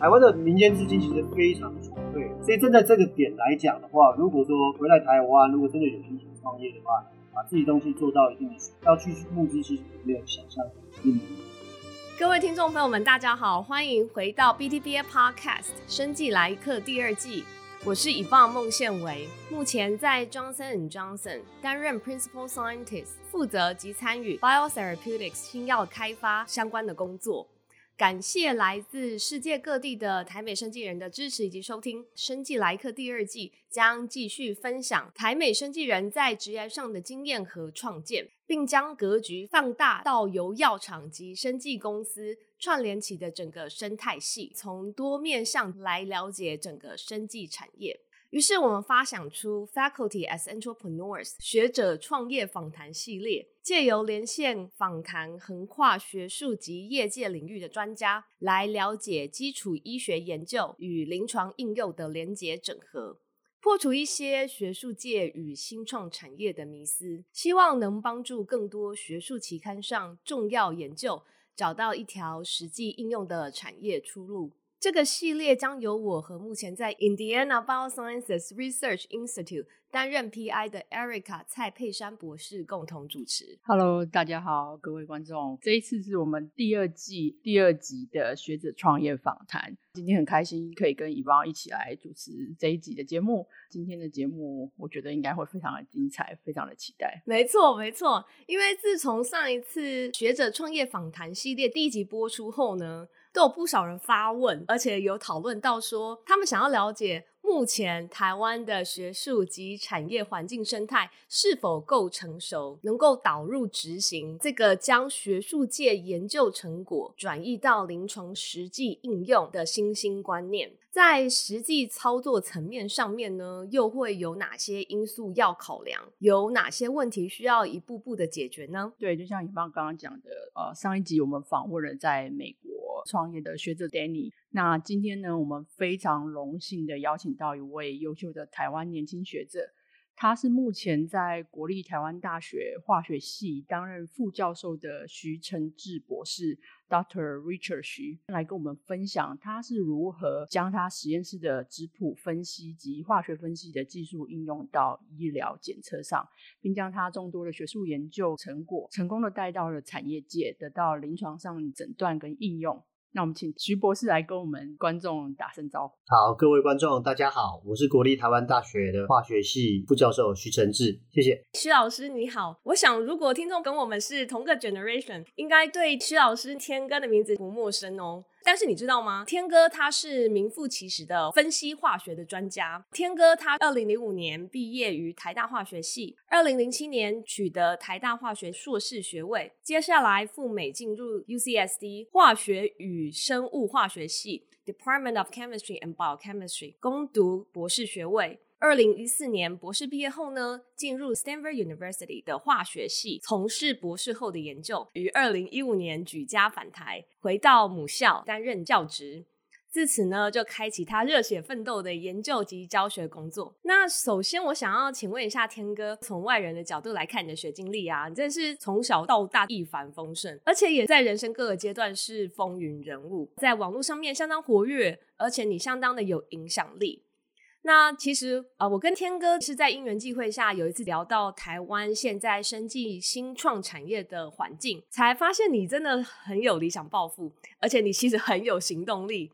台湾的民间资金其实非常充沛，所以站在这个点来讲的话，如果说回来台湾，如果真的有心情创业的话，把自己东西做到一定的，要去募资，其实没有想象的那么难。各位听众朋友们，大家好，欢迎回到 BTBA Podcast 生计来客第二季。我是 Yvonne 孟宪维，目前在 Johnson & Johnson 担任 Principal Scientist，负责及参与 Biotherapeutics 新药开发相关的工作。感谢来自世界各地的台美生技人的支持以及收听。生技来客第二季将继续分享台美生技人在职涯上的经验和创建，并将格局放大到由药厂及生技公司串联起的整个生态系，从多面向来了解整个生技产业。于是我们发想出 Faculty as Entrepreneurs 学者创业访谈系列，借由连线访谈横跨学术及业界领域的专家，来了解基础医学研究与临床应用的连结整合，破除一些学术界与新创产业的迷思，希望能帮助更多学术期刊上重要研究找到一条实际应用的产业出路。这个系列将由我和目前在 Indiana Biosciences Research Institute 担任 PI 的 Erica 蔡佩珊博士共同主持。Hello，大家好，各位观众，这一次是我们第二季第二集的学者创业访谈。今天很开心可以跟 Yvonne 一起来主持这一集的节目。今天的节目我觉得应该会非常的精彩，非常的期待。没错，没错，因为自从上一次学者创业访谈系列第一集播出后呢，都有不少人发问，而且有讨论到说，他们想要了解目前台湾的学术及产业环境生态是否够成熟，能够导入执行这个将学术界研究成果转移到临床实际应用的新兴观念。在实际操作层面上面呢，又会有哪些因素要考量？有哪些问题需要一步步的解决呢？对，就像 Yvonne 刚刚讲的，呃，上一集我们访问了在美国。创业的学者 Danny，那今天呢，我们非常荣幸的邀请到一位优秀的台湾年轻学者，他是目前在国立台湾大学化学系担任副教授的徐承志博士，Dr. Richard 徐，来跟我们分享他是如何将他实验室的质谱分析及化学分析的技术应用到医疗检测上，并将他众多的学术研究成果成功的带到了产业界，得到临床上诊断跟应用。那我们请徐博士来跟我们观众打声招呼。好，各位观众，大家好，我是国立台湾大学的化学系副教授徐承志，谢谢。徐老师你好，我想如果听众跟我们是同个 generation，应该对徐老师天哥的名字不陌生哦。但是你知道吗？天哥他是名副其实的分析化学的专家。天哥他二零零五年毕业于台大化学系，二零零七年取得台大化学硕士学位，接下来赴美进入 UCSD 化学与生物化学系 Department of Chemistry and Biochemistry 攻读博士学位。二零一四年博士毕业后呢，进入 Stanford University 的化学系从事博士后的研究。于二零一五年举家返台，回到母校担任教职。自此呢，就开启他热血奋斗的研究及教学工作。那首先，我想要请问一下天哥，从外人的角度来看你的学经历啊，你真是从小到大一帆风顺，而且也在人生各个阶段是风云人物，在网络上面相当活跃，而且你相当的有影响力。那其实呃，我跟天哥是在因缘际会下有一次聊到台湾现在生计新创产业的环境，才发现你真的很有理想抱负，而且你其实很有行动力。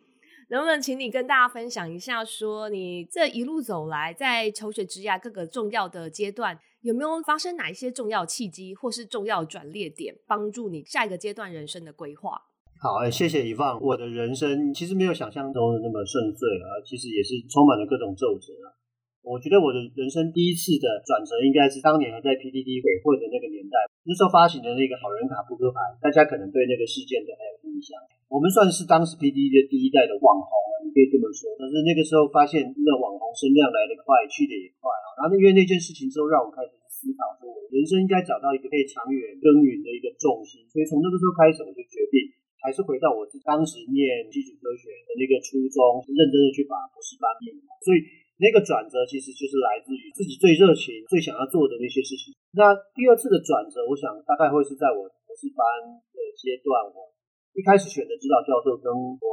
能不能请你跟大家分享一下，说你这一路走来，在求学职涯各个重要的阶段，有没有发生哪一些重要契机，或是重要转捩点，帮助你下一个阶段人生的规划？好，哎，谢谢以放。我的人生其实没有想象中的那么顺遂啊，其实也是充满了各种皱褶啊。我觉得我的人生第一次的转折，应该是当年还在 PDD 鬼混的那个年代，那时候发行的那个好人卡扑克牌，大家可能对那个事件都还有印象。我们算是当时 PDD 的第一代的网红啊，你可以这么说。但是那个时候发现，那网红声量来得快，去得也快啊。然后因为那件事情之后，让我开始思考说，我人生应该找到一个可以长远耕耘的一个重心。所以从那个时候开始，我就决定。还是回到我当时念基础科学的那个初衷，认真的去把博士班念完。所以那个转折其实就是来自于自己最热情、最想要做的那些事情。那第二次的转折，我想大概会是在我博士班的阶段，我一开始选的指导教授跟我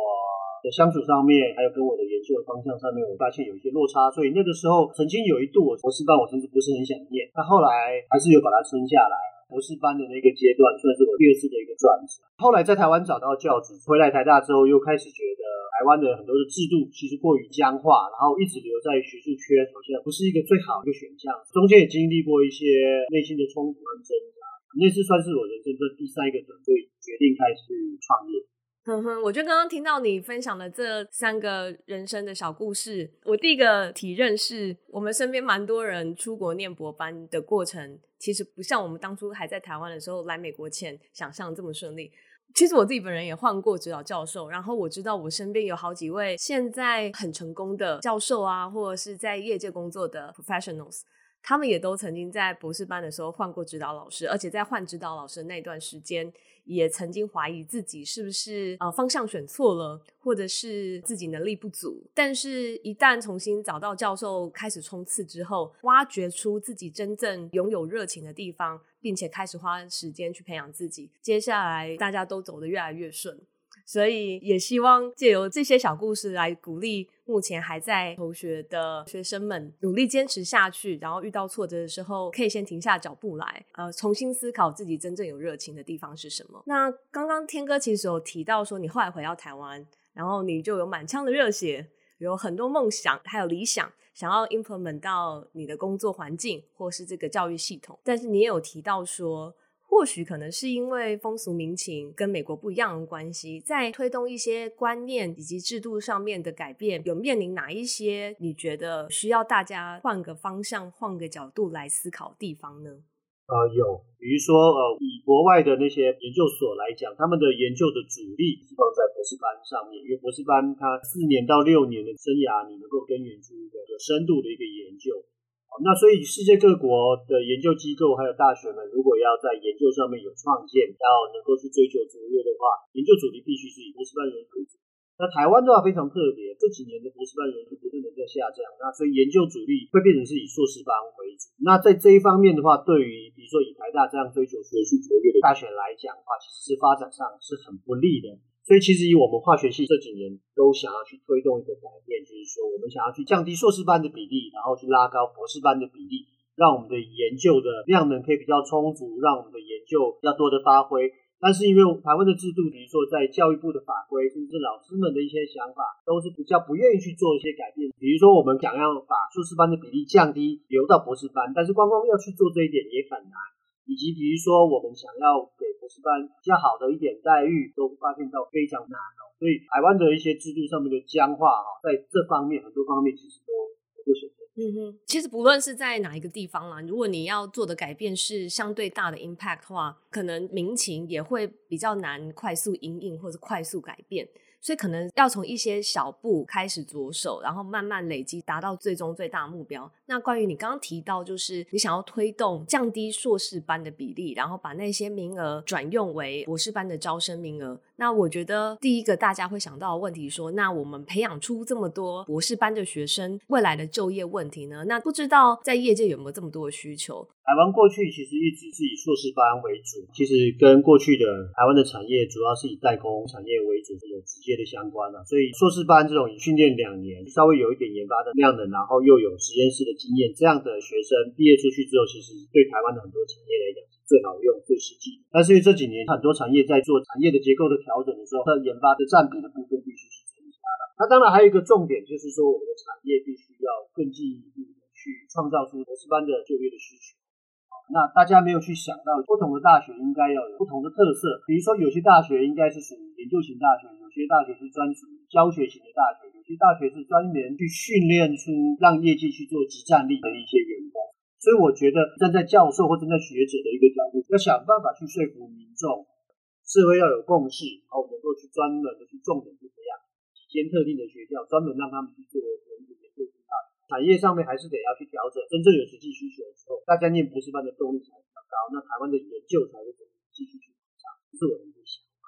的相处上面，还有跟我的研究的方向上面，我发现有一些落差，所以那个时候曾经有一度我博士班我甚至不是很想念，但后来还是有把它撑下来。博士班的那个阶段算是我第二次的一个转折。后来在台湾找到教职，回来台大之后又开始觉得台湾的很多的制度其实过于僵化，然后一直留在学术圈好像不是一个最好的一个选项。中间也经历过一些内心的冲突和挣扎，那次算是我人生的第三个转折，决定开始创业。哼哼，我就刚刚听到你分享的这三个人生的小故事，我第一个体认是我们身边蛮多人出国念博班的过程，其实不像我们当初还在台湾的时候来美国前想象这么顺利。其实我自己本人也换过指导教授，然后我知道我身边有好几位现在很成功的教授啊，或者是在业界工作的 professionals。他们也都曾经在博士班的时候换过指导老师，而且在换指导老师的那段时间，也曾经怀疑自己是不是呃方向选错了，或者是自己能力不足。但是，一旦重新找到教授开始冲刺之后，挖掘出自己真正拥有热情的地方，并且开始花时间去培养自己，接下来大家都走得越来越顺。所以也希望借由这些小故事来鼓励目前还在求学的学生们，努力坚持下去，然后遇到挫折的时候，可以先停下脚步来，呃，重新思考自己真正有热情的地方是什么。那刚刚天哥其实有提到说，你后来回到台湾，然后你就有满腔的热血，有很多梦想，还有理想，想要 implement 到你的工作环境或是这个教育系统。但是你也有提到说，或许可能是因为风俗民情跟美国不一样的关系，在推动一些观念以及制度上面的改变，有面临哪一些你觉得需要大家换个方向、换个角度来思考地方呢？呃，有，比如说呃，以国外的那些研究所来讲，他们的研究的主力是放在博士班上面，因为博士班它四年到六年的生涯，你能够根源出一个有深度的一个研究。那所以世界各国的研究机构还有大学们，如果要在研究上面有创建，要能够去追求卓越的话，研究主题必须是以博士班人为主。那台湾的话非常特别，这几年的博士班人数不断的在下降，那所以研究主力会变成是以硕士班为主。那在这一方面的话，对于比如说以台大这样追求学术卓越的大学来讲的话，其实是发展上是很不利的。所以其实以我们化学系这几年都想要去推动一个改变，就是说我们想要去降低硕士班的比例，然后去拉高博士班的比例，让我们的研究的量能可以比较充足，让我们的研究比较多的发挥。但是因为台湾的制度，比如说在教育部的法规，甚至老师们的一些想法，都是比较不愿意去做一些改变。比如说我们想要把硕士班的比例降低，留到博士班，但是光光要去做这一点也很难。以及比如说我们想要一般比较好的一点待遇，都发现到非常难哦。所以台湾的一些制度上面的僵化哈，在这方面很多方面其实都不选择。嗯哼，其实不论是在哪一个地方啦，如果你要做的改变是相对大的 impact 的话，可能民情也会比较难快速应应或者快速改变。所以可能要从一些小步开始着手，然后慢慢累积，达到最终最大目标。那关于你刚刚提到，就是你想要推动降低硕士班的比例，然后把那些名额转用为博士班的招生名额。那我觉得第一个大家会想到的问题说，那我们培养出这么多博士班的学生，未来的就业问题呢？那不知道在业界有没有这么多的需求？台湾过去其实一直是以硕士班为主，其实跟过去的台湾的产业主要是以代工产业为主，有直接的相关的。所以硕士班这种以训练两年，稍微有一点研发的量能，然后又有实验室的经验，这样的学生毕业出去之后，其实对台湾的很多产业来讲是最好用、最实际的。但是因为这几年很多产业在做产业的结构的调整的时候，它研发的占比的部分必须是增加的。那当然还有一个重点，就是说我们的产业必须要更进一步的去创造出博士班的就业的需求。那大家没有去想到，不同的大学应该要有不同的特色。比如说，有些大学应该是属于研究型大学，有些大学是专属于教学型的大学，有些大学是专门去训练出让业界去做即战力的一些员工。所以，我觉得站在教授或站在学者的一个角度，要想办法去说服民众，社会要有共识，然后能够去专门的去重点去培养几间特定的学校，专门让他们去做。产业上面还是得要去调整，真正有实际需求的时候，大家念博士班的动力才比较高，那台湾的研究才会继续去成长。这是我的一个想法。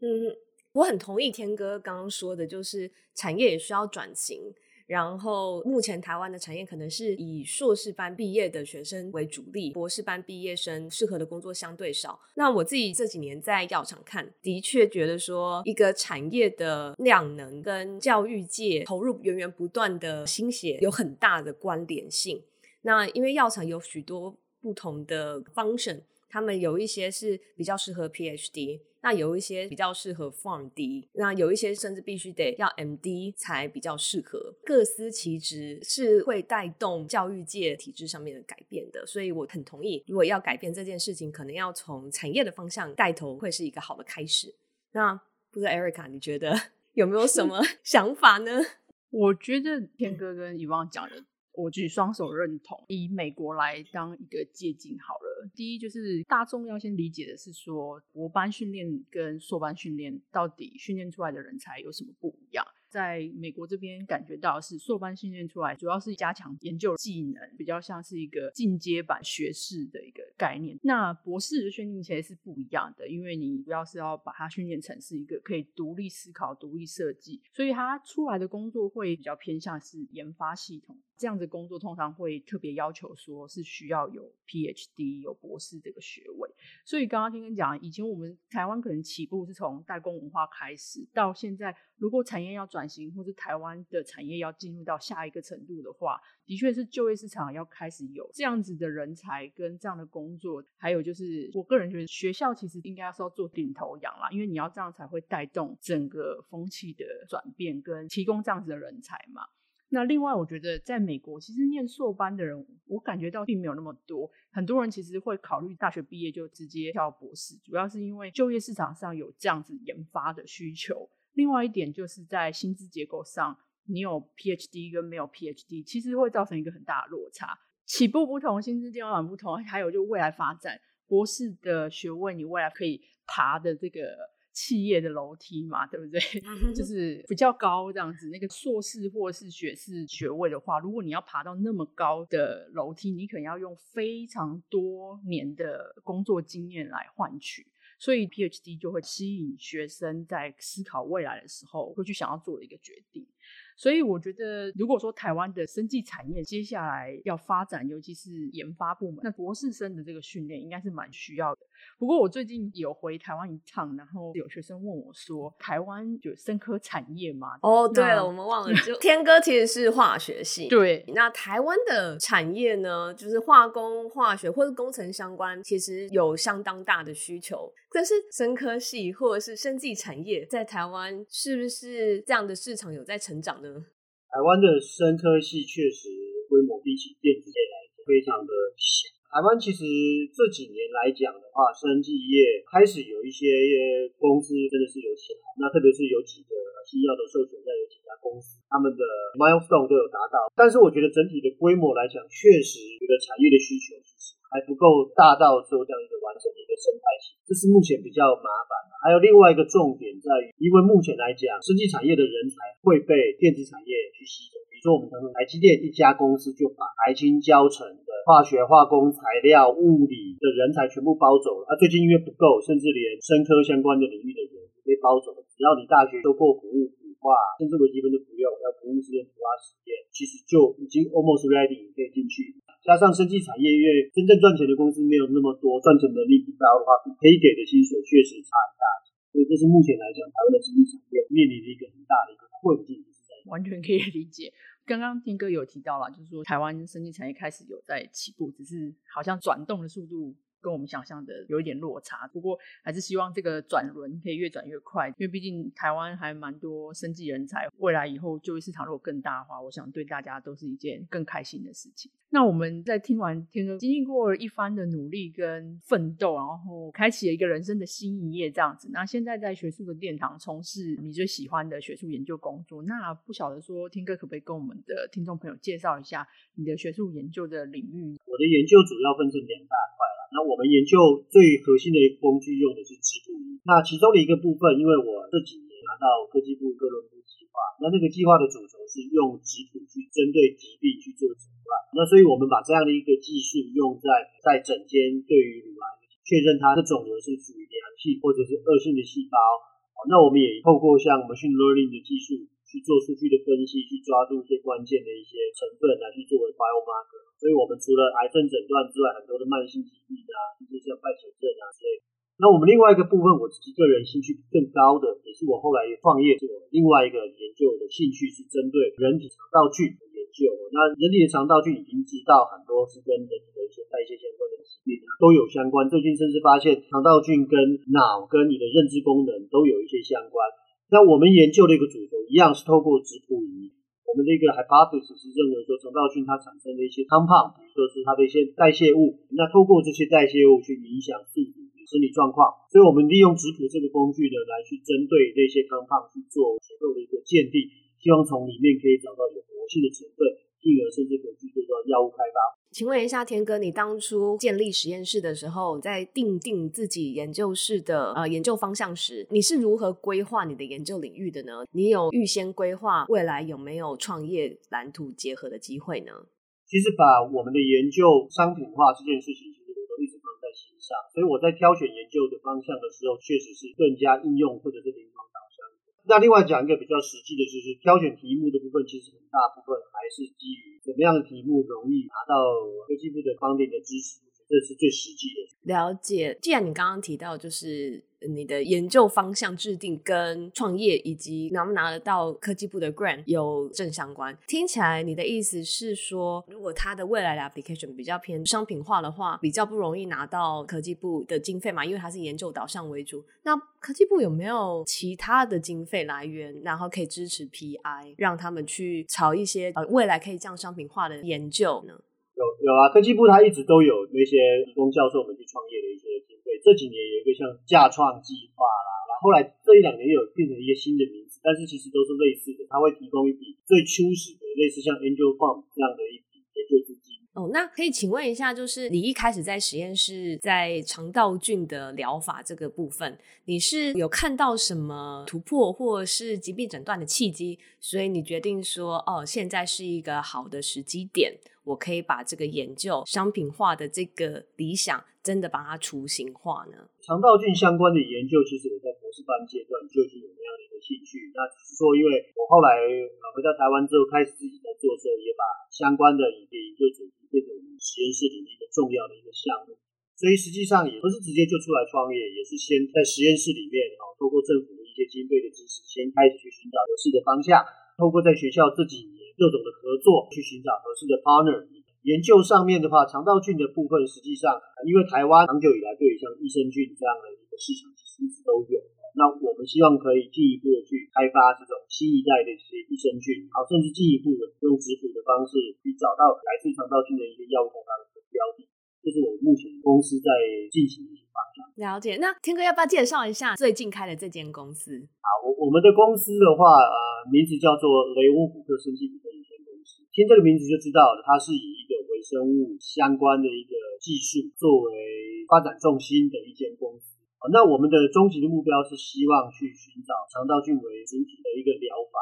嗯，我很同意天哥刚刚说的，就是产业也需要转型。然后目前台湾的产业可能是以硕士班毕业的学生为主力，博士班毕业生适合的工作相对少。那我自己这几年在药厂看，的确觉得说一个产业的量能跟教育界投入源源不断的心血有很大的关联性。那因为药厂有许多不同的 function，他们有一些是比较适合 PhD。那有一些比较适合 Form D，那有一些甚至必须得要 MD 才比较适合，各司其职，是会带动教育界体制上面的改变的。所以我很同意，如果要改变这件事情，可能要从产业的方向带头，会是一个好的开始。那不知道 Erica，你觉得 有没有什么 想法呢？我觉得天哥跟 Yvonne 讲的。我举双手认同，以美国来当一个借鉴好了。第一就是大众要先理解的是说，博班训练跟硕班训练到底训练出来的人才有什么不一样？在美国这边感觉到是硕班训练出来，主要是加强研究技能，比较像是一个进阶版学士的一个概念。那博士的训练其实是不一样的，因为你主要是要把它训练成是一个可以独立思考、独立设计，所以他出来的工作会比较偏向是研发系统。这样子工作通常会特别要求说是需要有 PhD 有博士这个学位。所以刚刚听你讲，以前我们台湾可能起步是从代工文化开始，到现在如果产业要转型，或是台湾的产业要进入到下一个程度的话，的确是就业市场要开始有这样子的人才跟这样的工作。还有就是，我个人觉得学校其实应该是要做领头羊啦，因为你要这样才会带动整个风气的转变，跟提供这样子的人才嘛。那另外，我觉得在美国，其实念硕班的人，我感觉到并没有那么多。很多人其实会考虑大学毕业就直接跳博士，主要是因为就业市场上有这样子研发的需求。另外一点就是在薪资结构上，你有 PhD 跟没有 PhD，其实会造成一个很大的落差。起步不同，薪资天花板不同，还有就未来发展，博士的学位你未来可以爬的这个。企业的楼梯嘛，对不对？就是比较高这样子。那个硕士或是学士学位的话，如果你要爬到那么高的楼梯，你可能要用非常多年的工作经验来换取。所以 PhD 就会吸引学生在思考未来的时候，会去想要做的一个决定。所以我觉得，如果说台湾的生技产业接下来要发展，尤其是研发部门，那博士生的这个训练应该是蛮需要的。不过我最近有回台湾一趟，然后有学生问我说：“台湾有生科产业吗？”哦，对了，我们忘了，就天哥其实是化学系。对，那台湾的产业呢，就是化工、化学或者工程相关，其实有相当大的需求。但是生科系或者是生技产业在台湾是不是这样的市场有在成成长呢？台湾的生科系确实规模比起电子业来说非常的小。台湾其实这几年来讲的话，生技业开始有一些公司真的是有起来，那特别是有几个新药的授权在有几家公司，他们的 milestone 都有达到。但是我觉得整体的规模来讲，确实觉得产业的需求其实还不够大到做这样一个完整的一个生态系，这是目前比较麻烦的。还有另外一个重点在于，因为目前来讲，生技产业的人才会被电子产业去吸走。比如说，我们台积电一家公司就把台清交成的化学、化工、材料、物理的人才全部包走了。啊，最近因为不够，甚至连生科相关的领域的人也被包走了。只要你大学修过服务、腐化，甚至微积分都不用，要服务实验、腐化实验，其实就已经 almost ready 可以进去。加上生技产业，因为真正赚钱的公司没有那么多，赚钱能力不高的话，可以给的薪水确实差很大。所以这是目前来讲，台湾的生技产业面临的一个很大的一个困境，是在完全可以理解。刚刚听哥有提到了，就是说台湾生技产业开始有在起步，只是好像转动的速度。跟我们想象的有一点落差，不过还是希望这个转轮可以越转越快，因为毕竟台湾还蛮多生技人才，未来以后就业市场如果更大的话，我想对大家都是一件更开心的事情。那我们在听完天哥经历过一番的努力跟奋斗，然后开启了一个人生的新一页这样子。那现在在学术的殿堂从事你最喜欢的学术研究工作，那不晓得说天哥可不可以跟我们的听众朋友介绍一下你的学术研究的领域？我的研究主要分成两大块。那我们研究最核心的一个工具用的是质谱仪。那其中的一个部分，因为我这几年拿到科技部哥伦布计划，那那个计划的主轴是用质谱去针对疾病去做诊断。那所以我们把这样的一个技术用在在诊间，对于乳癌确认它的肿瘤是属于良性或者是恶性的细胞。那我们也透过像 machine learning 的技术去做数据的分析，去抓住一些关键的一些成分来去作为 biomarker。所以，我们除了癌症诊断之外，很多的慢性疾病啊，甚至像败血症啊之类。那我们另外一个部分，我自己个人兴趣更高的，也是我后来也创业做另外一个研究的兴趣，是针对人体肠道菌的研究。那人体的肠道菌已经知道很多是跟人体的一些代谢相关的疾病都有相关，最近甚至发现肠道菌跟脑跟你的认知功能都有一些相关。那我们研究的一个主轴一样是透过质谱仪，我们的一个 hypothesis 是认为说肠道菌它产生的一些 compound，比如说是它的一些代谢物，那透过这些代谢物去影响宿主的生理状况，所以我们利用质谱这个工具呢，来去针对这些 compound 去做结构的一个鉴定，希望从里面可以找到有活性的成分，进而甚至可以去做到药物开发。请问一下，天哥，你当初建立实验室的时候，在定定自己研究室的呃研究方向时，你是如何规划你的研究领域的呢？你有预先规划未来有没有创业蓝图结合的机会呢？其实把我们的研究商品化这件事情，其实我都一直放在心上。所以我在挑选研究的方向的时候，确实是更加应用或者是临床。那另外讲一个比较实际的，就是挑选题目的部分，其实很大部分还是基于怎么样的题目容易拿到科技部的方面的支持，这是最实际的。了解。既然你刚刚提到，就是。你的研究方向制定跟创业以及拿不拿得到科技部的 grant 有正相关。听起来你的意思是说，如果它的未来的 application 比较偏商品化的话，比较不容易拿到科技部的经费嘛？因为它是研究导向为主。那科技部有没有其他的经费来源，然后可以支持 PI，让他们去朝一些呃未来可以这样商品化的研究呢？有有啊，科技部它一直都有那些提供教授们去创业的一些。这几年有一个像架创计划啦，然后后来这一两年又有变成一个新的名字，但是其实都是类似的，它会提供一笔最初始的类似像 Angel Fund 这样的一笔研究资金。哦，那可以请问一下，就是你一开始在实验室在肠道菌的疗法这个部分，你是有看到什么突破或是疾病诊断的契机，所以你决定说，哦，现在是一个好的时机点。我可以把这个研究商品化的这个理想，真的把它雏形化呢？肠道菌相关的研究，其实我在博士班阶段就已经有那样的一个兴趣。那只是说，因为我后来回到台湾之后，开始自己在做时候，也把相关的一个研究主题变成我们实验室里面一个重要的一个项目。所以实际上也不是直接就出来创业，也是先在实验室里面啊，透过政府的一些经费的支持，先开始去寻找合适的方向，透过在学校这几年。各种的合作去寻找合适的 partner。研究上面的话，肠道菌的部分，实际上因为台湾长久以来对于像益生菌这样的一个市场其实一直都有。那我们希望可以进一步的去开发这种新一代的一些益生菌，好，甚至进一步的用质谱的方式去找到来自肠道菌的一些药物开发的标的。这是我们目前公司在进行。了解。那天哥要不要介绍一下最近开的这间公司？好，我我们的公司的话，呃，名字叫做雷翁虎克生技股份有限公司。听这个名字就知道，它是以一个微生物相关的一个技术作为发展重心的一间公司。啊那我们的终极的目标是希望去寻找肠道菌为主体的一个疗法。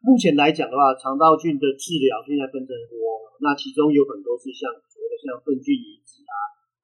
目前来讲的话，肠道菌的治疗现在分成多，那其中有很多是像所谓的像粪菌移植啊，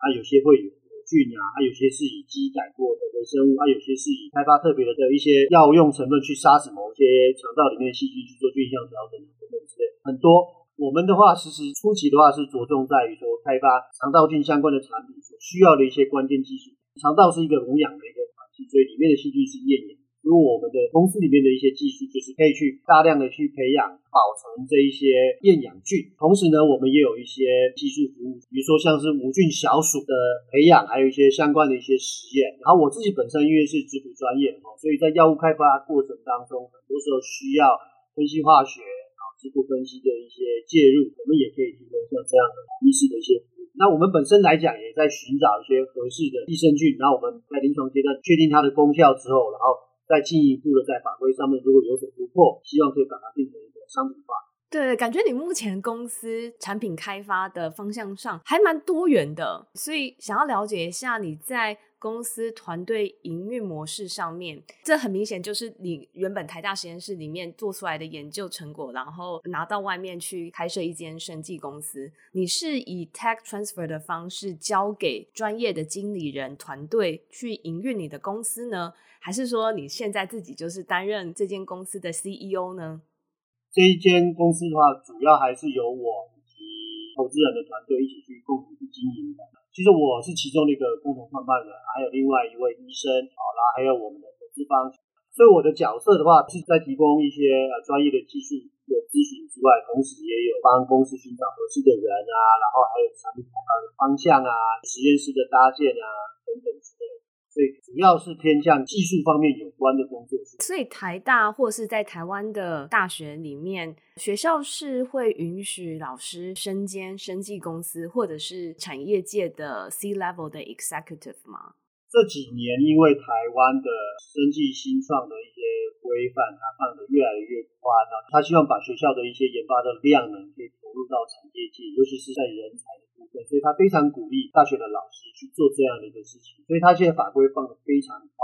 啊有些会有。菌啊，它有些是以基改过的微生物，它有些是以开发特别的的一些药用成分去杀死某些肠道里面的细菌去做菌相调整等等之类，很多。我们的话，其实初期的话是着重在于说开发肠道菌相关的产品所需要的一些关键技术。肠道是一个无氧的一个环境，所以里面的细菌是厌氧。如果我们的公司里面的一些技术，就是可以去大量的去培养、保存这一些厌氧菌，同时呢，我们也有一些技术服务，比如说像是无菌小鼠的培养，还有一些相关的一些实验。然后我自己本身因为是植谱专业，所以在药物开发过程当中，很多时候需要分析化学啊、质谱分析的一些介入，我们也可以提供像这样的医师的一些服务。那我们本身来讲，也在寻找一些合适的益生菌，然后我们在临床阶段确定它的功效之后，然后。再进一步的在法规上面如果有所突破，希望可以把它变成一个商品化。对，感觉你目前公司产品开发的方向上还蛮多元的，所以想要了解一下你在公司团队营运模式上面，这很明显就是你原本台大实验室里面做出来的研究成果，然后拿到外面去开设一间生技公司。你是以 tech transfer 的方式交给专业的经理人团队去营运你的公司呢，还是说你现在自己就是担任这间公司的 CEO 呢？这一间公司的话，主要还是由我以及投资人的团队一起去共同去经营的。其实我是其中的一个共同创办人，还有另外一位医生，好啦，还有我们的投资方。所以我的角色的话，是在提供一些呃专业的技术的咨询之外，同时也有帮公司寻找合适的人啊，然后还有产品开发的方向啊，实验室的搭建啊等等之类的。所以主要是偏向技术方面有关的工作。所以台大或是在台湾的大学里面，学校是会允许老师身兼生技公司或者是产业界的 C level 的 executive 吗？这几年，因为台湾的生技新创的一些规范，它放的越来越宽了。他希望把学校的一些研发的量能可以投入到产业界，尤其是在人才的部分。所以他非常鼓励大学的老师去做这样的一个事情。所以他现在法规放得非常宽。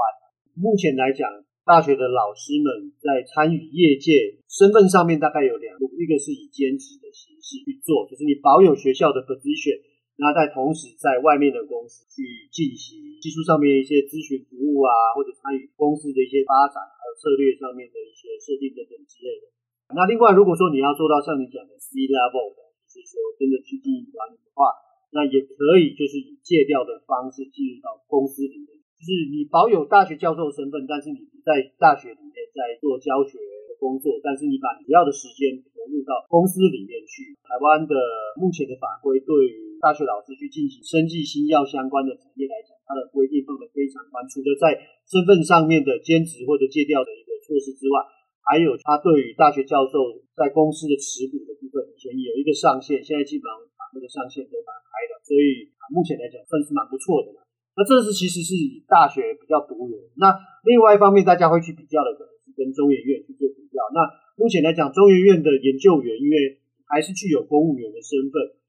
目前来讲，大学的老师们在参与业界身份上面大概有两路，一个是以兼职的形式去做，就是你保有学校的 position。那在同时，在外面的公司去进行技术上面一些咨询服务啊，或者参与公司的一些发展和策略上面的一些设定等等之类的。那另外，如果说你要做到像你讲的 C level 的，就是说真的去经营管理的话，那也可以就是以借调的方式进入到公司里面，就是你保有大学教授身份，但是你不在大学里面在做教学工作，但是你把你要的时间投入到公司里面去。台湾的目前的法规对于大学老师去进行生技新药相关的产业来讲，它的规定放得非常宽，除了在身份上面的兼职或者借调的一个措施之外，还有他对于大学教授在公司的持股的部分，以前有一个上限，现在基本上把那个上限都打开了，所以目前来讲算是蛮不错的。那这是其实是以大学比较独有。那另外一方面，大家会去比较的可能是跟中研院去做比较。那目前来讲，中研院的研究员因为还是具有公务员的身份。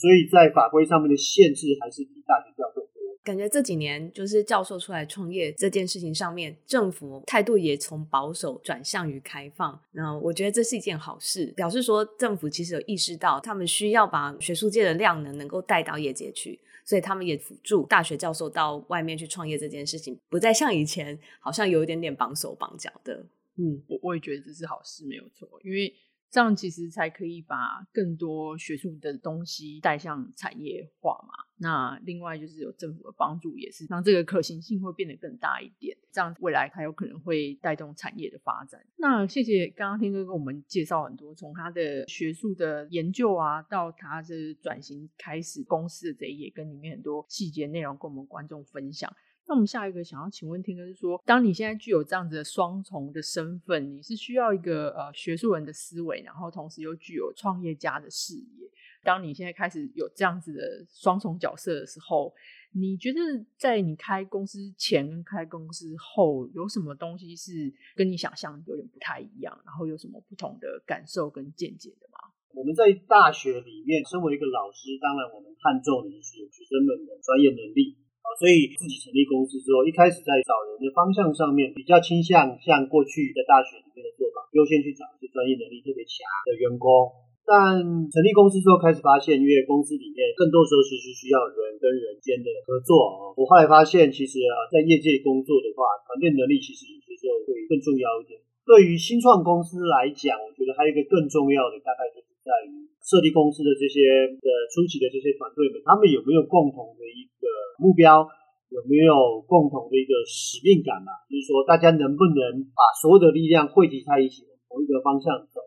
所以在法规上面的限制还是比大学教授多。感觉这几年就是教授出来创业这件事情上面，政府态度也从保守转向于开放。那我觉得这是一件好事，表示说政府其实有意识到他们需要把学术界的量能能够带到业界去，所以他们也辅助大学教授到外面去创业这件事情，不再像以前好像有一点点绑手绑脚的。嗯，我我也觉得这是好事，没有错，因为。这样其实才可以把更多学术的东西带向产业化嘛。那另外就是有政府的帮助，也是让这个可行性会变得更大一点。这样未来还有可能会带动产业的发展。那谢谢刚刚天哥跟我们介绍很多，从他的学术的研究啊，到他的转型开始公司的这一页，跟里面很多细节内容跟我们观众分享。那我们下一个想要请问听哥是说，当你现在具有这样子的双重的身份，你是需要一个呃学术人的思维，然后同时又具有创业家的视野。当你现在开始有这样子的双重角色的时候，你觉得在你开公司前跟开公司后有什么东西是跟你想象有点不太一样？然后有什么不同的感受跟见解的吗？我们在大学里面，身为一个老师，当然我们看重的是学生们的专业能力。所以自己成立公司之后，一开始在找人的方向上面，比较倾向像过去在大学里面的做法，优先去找一些专业能力特别强的员工。但成立公司之后，开始发现，因为公司里面更多时候其实需要人跟人间的合作。我后来发现，其实啊，在业界工作的话，团队能力其实有些时候会更重要一点。对于新创公司来讲，我觉得还有一个更重要的，大概就是在于设立公司的这些的初期的这些团队们，他们有没有共同的一个目标，有没有共同的一个使命感吧？就是说，大家能不能把所有的力量汇集在一起，往同一个方向走？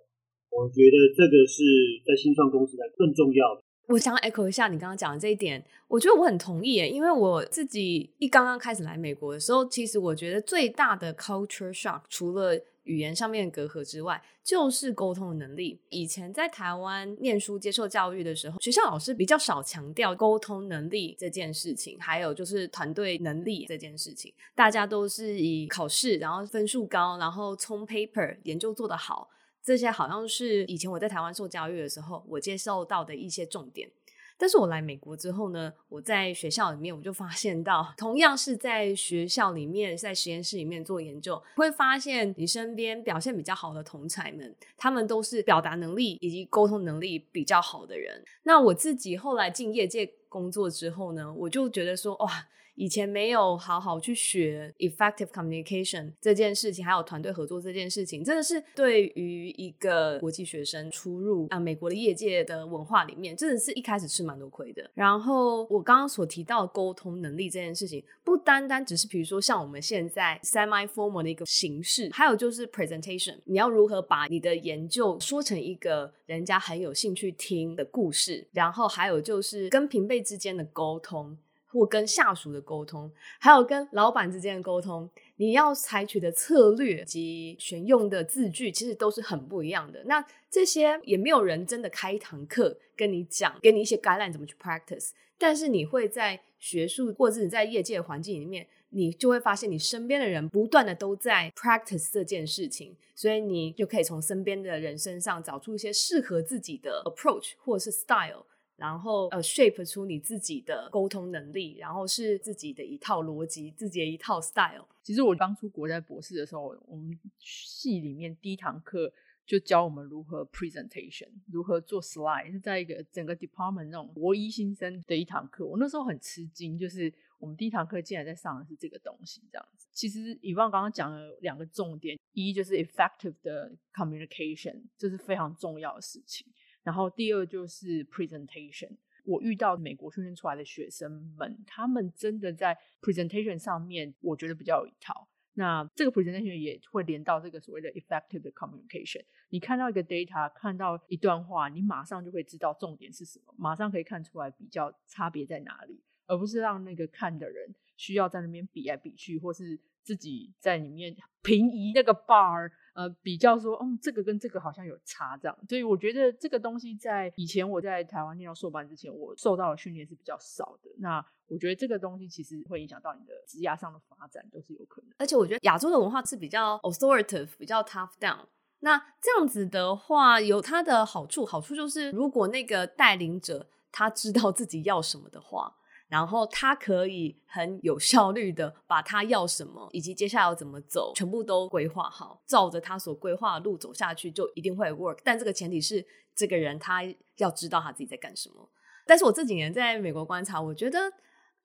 我觉得这个是在新创公司来更重要的。我想 echo 一下你刚刚讲的这一点，我觉得我很同意，因为我自己一刚刚开始来美国的时候，其实我觉得最大的 culture shock 除了语言上面的隔阂之外，就是沟通能力。以前在台湾念书、接受教育的时候，学校老师比较少强调沟通能力这件事情，还有就是团队能力这件事情。大家都是以考试，然后分数高，然后冲 paper 研究做得好，这些好像是以前我在台湾受教育的时候，我接受到的一些重点。但是我来美国之后呢，我在学校里面我就发现到，同样是在学校里面，在实验室里面做研究，会发现你身边表现比较好的同才们，他们都是表达能力以及沟通能力比较好的人。那我自己后来进业界工作之后呢，我就觉得说，哇。以前没有好好去学 effective communication 这件事情，还有团队合作这件事情，真的是对于一个国际学生出入啊美国的业界的文化里面，真的是一开始吃蛮多亏的。然后我刚刚所提到沟通能力这件事情，不单单只是比如说像我们现在 semi formal 的一个形式，还有就是 presentation，你要如何把你的研究说成一个人家很有兴趣听的故事，然后还有就是跟平辈之间的沟通。或跟下属的沟通，还有跟老板之间的沟通，你要采取的策略及选用的字句，其实都是很不一样的。那这些也没有人真的开一堂课跟你讲，给你一些橄榄怎么去 practice。但是你会在学术或者是在业界环境里面，你就会发现你身边的人不断的都在 practice 这件事情，所以你就可以从身边的人身上找出一些适合自己的 approach 或者是 style。然后呃，shape 出你自己的沟通能力，然后是自己的一套逻辑，自己的一套 style。其实我刚出国在博士的时候，我们系里面第一堂课就教我们如何 presentation，如何做 slide，是在一个整个 department 那种博一新生的一堂课。我那时候很吃惊，就是我们第一堂课竟然在上的是这个东西，这样子。其实以往刚刚讲了两个重点，一就是 effective 的 communication，这是非常重要的事情。然后第二就是 presentation，我遇到美国训练出来的学生们，他们真的在 presentation 上面，我觉得比较有一套。那这个 presentation 也会连到这个所谓的 effective communication。你看到一个 data，看到一段话，你马上就会知道重点是什么，马上可以看出来比较差别在哪里，而不是让那个看的人需要在那边比来比去，或是自己在里面平移那个 bar。呃，比较说，嗯，这个跟这个好像有差，这样，所以我觉得这个东西在以前我在台湾念到硕班之前，我受到的训练是比较少的。那我觉得这个东西其实会影响到你的职涯上的发展，都是有可能。而且我觉得亚洲的文化是比较 authoritative，比较 tough down。那这样子的话，有它的好处，好处就是如果那个带领者他知道自己要什么的话。然后他可以很有效率的把他要什么，以及接下来要怎么走，全部都规划好，照着他所规划的路走下去，就一定会 work。但这个前提是这个人他要知道他自己在干什么。但是我这几年在美国观察，我觉得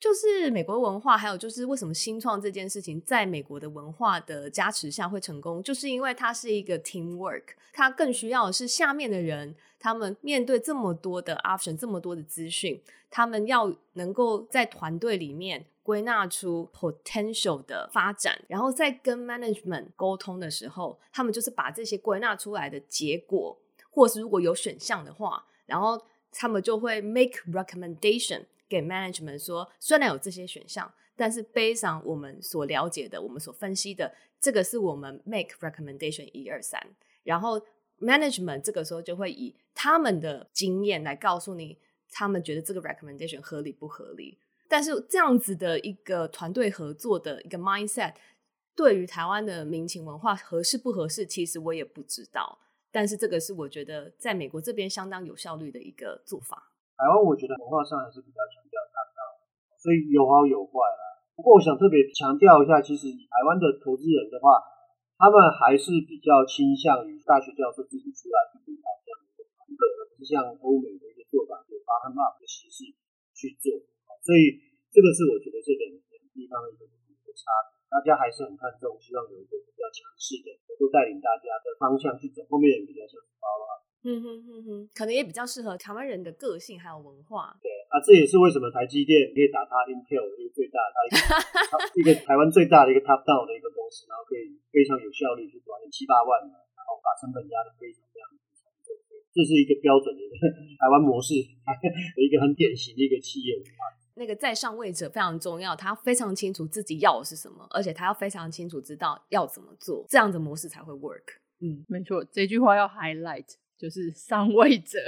就是美国文化，还有就是为什么新创这件事情在美国的文化的加持下会成功，就是因为它是一个 teamwork，它更需要的是下面的人。他们面对这么多的 option，这么多的资讯，他们要能够在团队里面归纳出 potential 的发展，然后在跟 management 沟通的时候，他们就是把这些归纳出来的结果，或是如果有选项的话，然后他们就会 make recommendation 给 management 说，虽然有这些选项，但是非常我们所了解的，我们所分析的，这个是我们 make recommendation 一二三，然后。Management 这个时候就会以他们的经验来告诉你，他们觉得这个 recommendation 合理不合理。但是这样子的一个团队合作的一个 mindset，对于台湾的民情文化合适不合适，其实我也不知道。但是这个是我觉得在美国这边相当有效率的一个做法。台湾我觉得文化上还是比较，所以有好有坏啦。不过我想特别强调一下，其实台湾的投资人的话。他们还是比较倾向于大学教授自己出来去领导这样的一个团队，而不是像欧美的一个做法，就 bottom up 的形式去做。所以这个是我觉得这两个地方的一个一个差别。大家还是很看重，希望有一个比较强势的，能够带领大家的方向去走。后面人比较像包啊，嗯哼哼哼，可能也比较适合台湾人的个性还有文化。对，啊，这也是为什么台积电可以打趴 Intel 一个最大的，一个 台湾最大的一个 top down 的一个公司，然后可以非常有效率去管理七八万，然后把成本压得非常非常低，这是一个标准的台湾模式，一个很典型的一个企业文化。那个在上位者非常重要，他非常清楚自己要的是什么，而且他要非常清楚知道要怎么做，这样的模式才会 work。嗯，没错，这句话要 highlight，就是上位者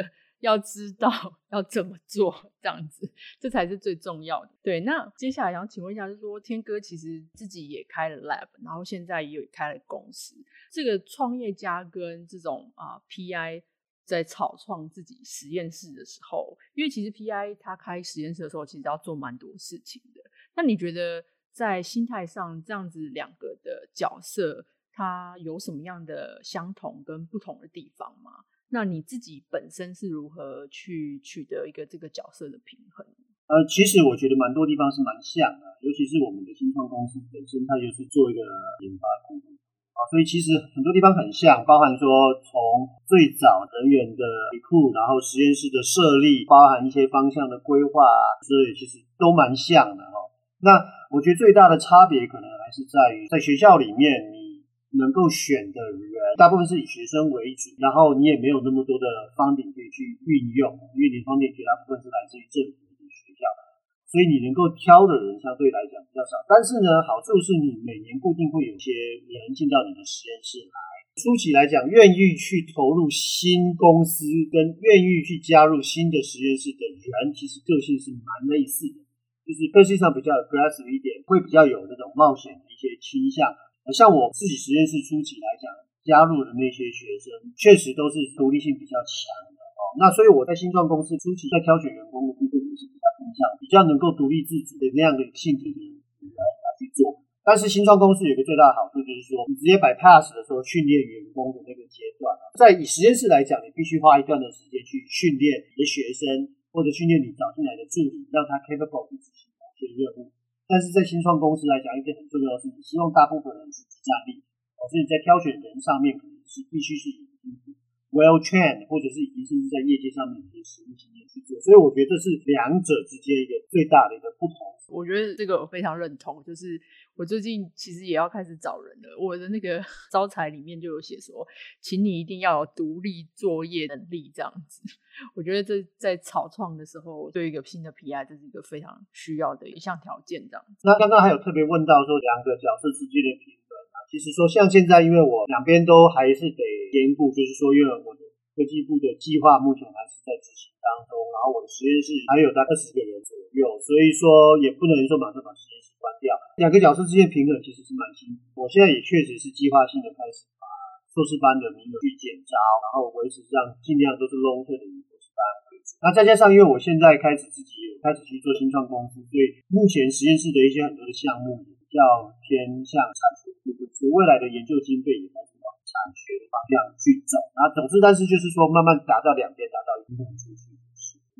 要知道要怎么做，这样子，这才是最重要的。对，那接下来想请问一下，就是说天哥其实自己也开了 lab，然后现在也有开了公司，这个创业家跟这种啊 PI。在草创自己实验室的时候，因为其实 PI 他开实验室的时候，其实要做蛮多事情的。那你觉得在心态上，这样子两个的角色，它有什么样的相同跟不同的地方吗？那你自己本身是如何去取得一个这个角色的平衡？呃，其实我觉得蛮多地方是蛮像的，尤其是我们的新创公司本身，它就是做一个研发公司啊，所以其实很多地方很像，包含说从最早人员的库，然后实验室的设立，包含一些方向的规划，所以其实都蛮像的哈。那我觉得最大的差别可能还是在于，在学校里面你能够选的人，大部分是以学生为主，然后你也没有那么多的 funding 可以去运用，因为你方垫绝大部分是来自于政府的学校。所以你能够挑的人相对来讲比较少，但是呢，好处是你每年固定会有些人进到你的实验室来。初期来讲，愿意去投入新公司跟愿意去加入新的实验室的人，其实个性是蛮类似的，就是个性上比较 aggressive 一点，会比较有那种冒险的一些倾向。像我自己实验室初期来讲，加入的那些学生，确实都是独立性比较强的哦。那所以我在新创公司初期在挑选员工的部分也是。比较偏向比较能够独立自主的那样的性质的人来来去做，但是新创公司有个最大的好处就是说，你直接摆 pass 的时候训练员工的那个阶段，在以实验室来讲，你必须花一段的时间去训练你的学生，或者训练你找进来的助理，让他 capable 去执行某些任务。但是在新创公司来讲，一个很重要的事情希望大部分人是即战力，所以你在挑选人上面，可能是必须是有经验。Well trained，或者是已经甚至在业界上面有些实务经验去做，所以我觉得这是两者之间一个最大的一个不同。我觉得这个我非常认同，就是我最近其实也要开始找人了。我的那个 招财里面就有写说，请你一定要有独立作业能力这样子。我觉得这在草创的时候，对一个新的 PI，这是一个非常需要的一项条件这样子。那刚刚还有特别问到说，两个角色之间的平衡。其实说，像现在，因为我两边都还是得兼顾，就是说，因为我的科技部的计划目前还是在执行当中，然后我的实验室还有大概二十个人左右，所以说也不能说马上把实验室关掉。两个角色之间平衡其实是蛮辛苦。我现在也确实是计划性的开始把硕士班的名额去减招，然后维持这样尽量都是 long term 的硕士班为主。那再加上，因为我现在开始自己有开始去做新创公司，所以目前实验室的一些很多的项目比较偏向产出学。未来的研究经费也开始往产学的方向去走，那总之，但是就是说，慢慢达到两边达到一定出去。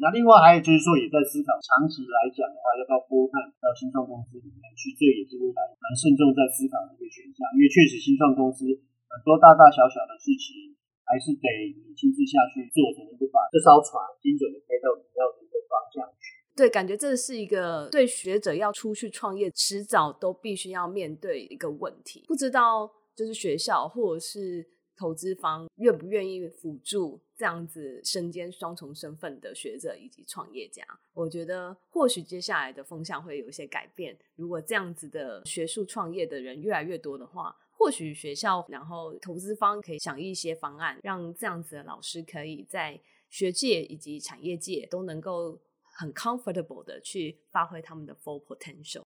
那另外还有就是说，也在思考长期来讲的话，要到波看到新创公司里面去，这也是未来蛮慎重在思考的一个选项。因为确实新创公司很多大大小小的事情，还是得你亲自下去做，才能够把这艘船精准的开到你要的一个方向去。对，感觉这是一个对学者要出去创业，迟早都必须要面对一个问题。不知道就是学校或者是投资方愿不愿意辅助这样子身兼双重身份的学者以及创业家？我觉得或许接下来的风向会有一些改变。如果这样子的学术创业的人越来越多的话，或许学校然后投资方可以想一些方案，让这样子的老师可以在学界以及产业界都能够。很 comfortable 的去发挥他们的 full potential。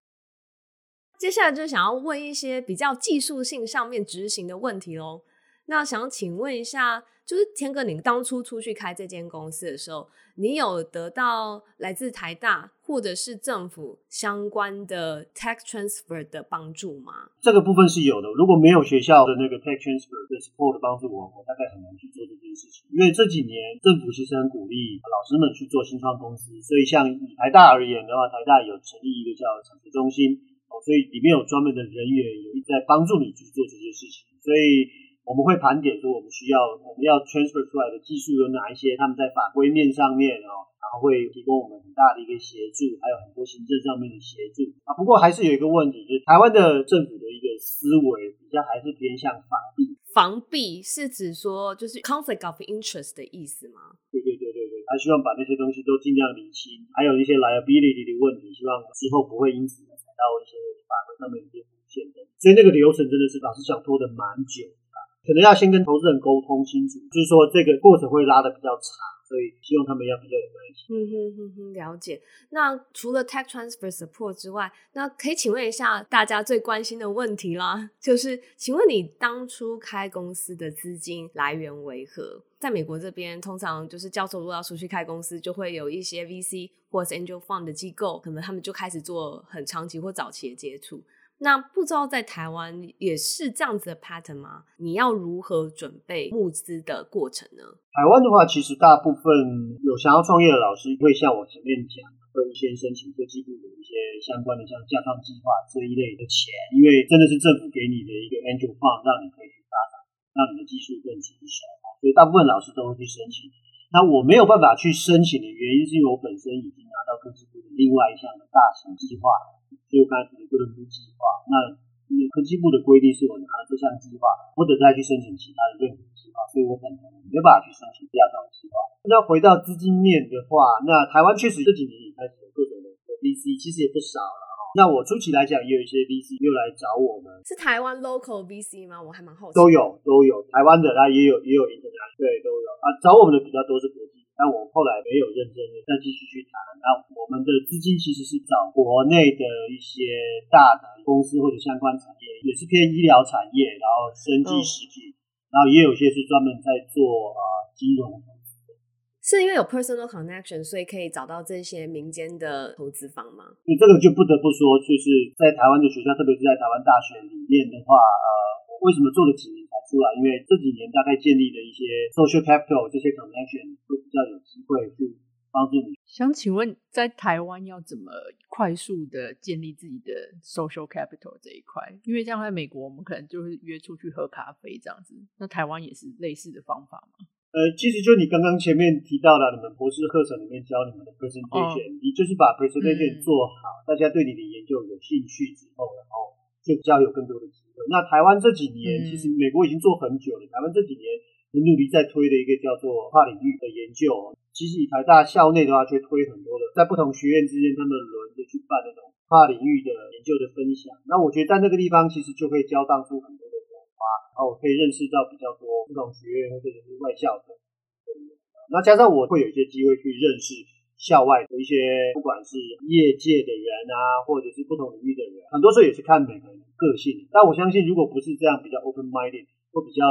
接下来就想要问一些比较技术性上面执行的问题喽。那想请问一下，就是天哥，你当初出去开这间公司的时候，你有得到来自台大或者是政府相关的 tech transfer 的帮助吗？这个部分是有的。如果没有学校的那个 tech transfer 的 support 的帮助我，我大概很难去做这件事情。因为这几年政府其实很鼓励老师们去做新创公司，所以像以台大而言的话，台大有成立一个叫产学中心，所以里面有专门的人员有一在帮助你去做这些事情，所以。我们会盘点说，我们需要我们要 transfer 出来的技术有哪一些？他们在法规面上面哦，然后会提供我们很大的一个协助，还有很多行政上面的协助啊。不过还是有一个问题，就是台湾的政府的一个思维比较还是偏向防弊。防弊是指说就是 conflict of interest 的意思吗？对对对对对，他希望把那些东西都尽量理清，还有一些 liability 的问题，希望之后不会因此踩到一些法规上面的一些风险的。所以那个流程真的是老实讲拖得蛮久。可能要先跟投资人沟通清楚，就是说这个过程会拉得比较长，所以希望他们要比较有耐心。嗯哼哼哼，了解。那除了 Tech Transfer Support 之外，那可以请问一下大家最关心的问题啦，就是请问你当初开公司的资金来源为何？在美国这边，通常就是教授如果要出去开公司，就会有一些 VC 或者是 Angel Fund 的机构，可能他们就开始做很长期或早期的接触。那不知道在台湾也是这样子的 pattern 吗？你要如何准备募资的过程呢？台湾的话，其实大部分有想要创业的老师会像我前面讲，会先申请科技部的一些相关的像架创计划这一类的钱，因为真的是政府给你的一个 angel fund，让你可以去发展，让你的技术更成熟，所以大部分老师都会去申请。那我没有办法去申请的原因，是因为我本身已经拿到科技部的另外一项的大型计划。所以我刚才提的个人部计划，那科技部的规定是我拿了这项计划，或者再去申请其他的任何计划，所以我等同没办法去申请第二项计划。那回到资金面的话，那台湾确实这几年也开始有各种的 VC，其实也不少了。那我初期来讲，也有一些 VC 又来找我们，是台湾 local VC 吗？我还蛮好奇。都有都有，台湾的，那也有也有 international，对，都有啊。找我们的比较多是国际。但我后来没有认真的再继续去谈。那我们的资金其实是找国内的一些大的公司或者相关产业，也是偏医疗产业，然后生技食品，嗯、然后也有些是专门在做啊、呃、金融投资的。是因为有 personal connection，所以可以找到这些民间的投资方吗？你这个就不得不说，就是在台湾的学校，特别是在台湾大学里面的话，呃。为什么做了几年才出来？因为这几年大概建立的一些 social capital 这些 connection 会比较有机会去帮助你。想请问，在台湾要怎么快速的建立自己的 social capital 这一块？因为像在美国，我们可能就是约出去喝咖啡这样子。那台湾也是类似的方法吗？呃，其实就你刚刚前面提到了，你们博士课程里面教你们的 presentation，哦，你就是把 presentation 做好，嗯，大家对你的研究有兴趣之后，然后就比较有更多的机会。那台湾这几年，其实美国已经做很久了。台湾这几年很努力在推的一个叫做跨领域的研究。其实以台大校内的话，就推很多的，在不同学院之间，他们轮着去办那种跨领域的研究的分享。那我觉得在那个地方，其实就会交荡出很多的火花，然后我可以认识到比较多不同学院或者是外校的。那加上我会有一些机会去认识。校外的一些，不管是业界的人啊，或者是不同领域的人，很多时候也是看每个人的个性。但我相信，如果不是这样比较 open minded，或比较